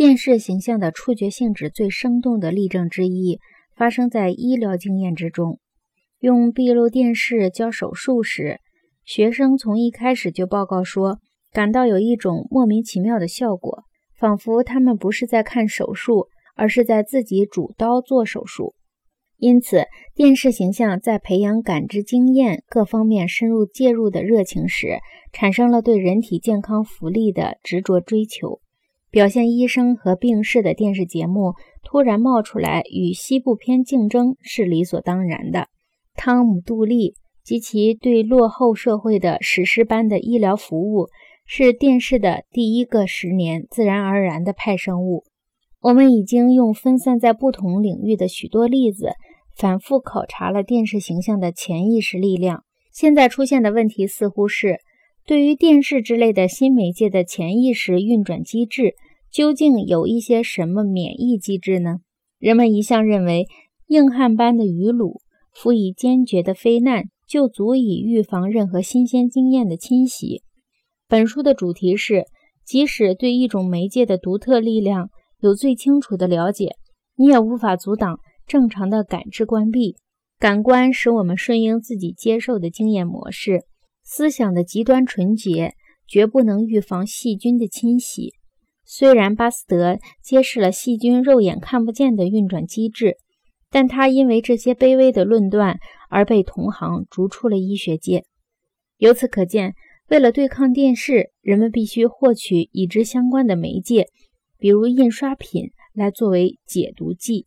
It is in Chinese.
电视形象的触觉性质最生动的例证之一，发生在医疗经验之中。用闭路电视教手术时，学生从一开始就报告说，感到有一种莫名其妙的效果，仿佛他们不是在看手术，而是在自己主刀做手术。因此，电视形象在培养感知经验各方面深入介入的热情时，产生了对人体健康福利的执着追求。表现医生和病逝的电视节目突然冒出来与西部片竞争是理所当然的。汤姆·杜利及其对落后社会的史诗般的医疗服务是电视的第一个十年自然而然的派生物。我们已经用分散在不同领域的许多例子反复考察了电视形象的潜意识力量。现在出现的问题似乎是。对于电视之类的新媒介的潜意识运转机制，究竟有一些什么免疫机制呢？人们一向认为，硬汉般的鱼鲁辅以坚决的非难，就足以预防任何新鲜经验的侵袭。本书的主题是：即使对一种媒介的独特力量有最清楚的了解，你也无法阻挡正常的感知关闭。感官使我们顺应自己接受的经验模式。思想的极端纯洁绝不能预防细菌的侵袭。虽然巴斯德揭示了细菌肉眼看不见的运转机制，但他因为这些卑微的论断而被同行逐出了医学界。由此可见，为了对抗电视，人们必须获取与之相关的媒介，比如印刷品，来作为解毒剂。